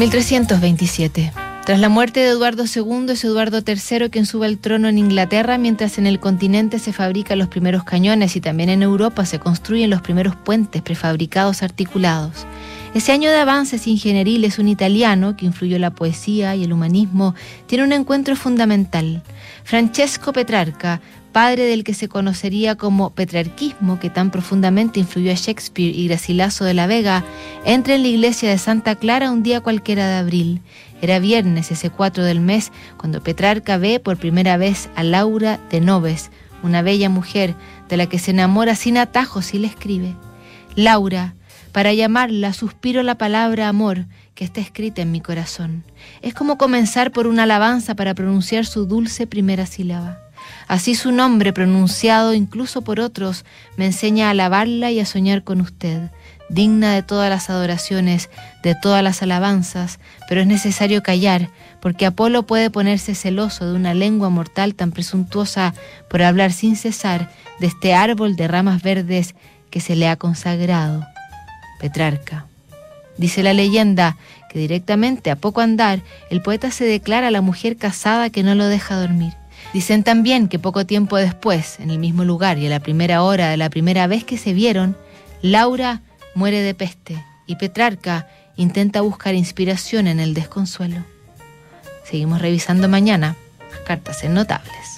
1327. Tras la muerte de Eduardo II es Eduardo III quien sube al trono en Inglaterra, mientras en el continente se fabrican los primeros cañones y también en Europa se construyen los primeros puentes prefabricados articulados. Ese año de avances ingenieriles, un italiano que influyó la poesía y el humanismo, tiene un encuentro fundamental. Francesco Petrarca, padre del que se conocería como petrarquismo, que tan profundamente influyó a Shakespeare y Graciliazo de la Vega, entra en la iglesia de Santa Clara un día cualquiera de abril. Era viernes, ese 4 del mes, cuando Petrarca ve por primera vez a Laura de Noves, una bella mujer de la que se enamora sin atajos y le escribe: Laura, para llamarla suspiro la palabra amor que está escrita en mi corazón. Es como comenzar por una alabanza para pronunciar su dulce primera sílaba. Así su nombre, pronunciado incluso por otros, me enseña a alabarla y a soñar con usted, digna de todas las adoraciones, de todas las alabanzas, pero es necesario callar, porque Apolo puede ponerse celoso de una lengua mortal tan presuntuosa por hablar sin cesar de este árbol de ramas verdes que se le ha consagrado. Petrarca. Dice la leyenda que directamente a poco andar el poeta se declara a la mujer casada que no lo deja dormir. Dicen también que poco tiempo después, en el mismo lugar y a la primera hora de la primera vez que se vieron, Laura muere de peste y Petrarca intenta buscar inspiración en el desconsuelo. Seguimos revisando mañana las cartas en notables.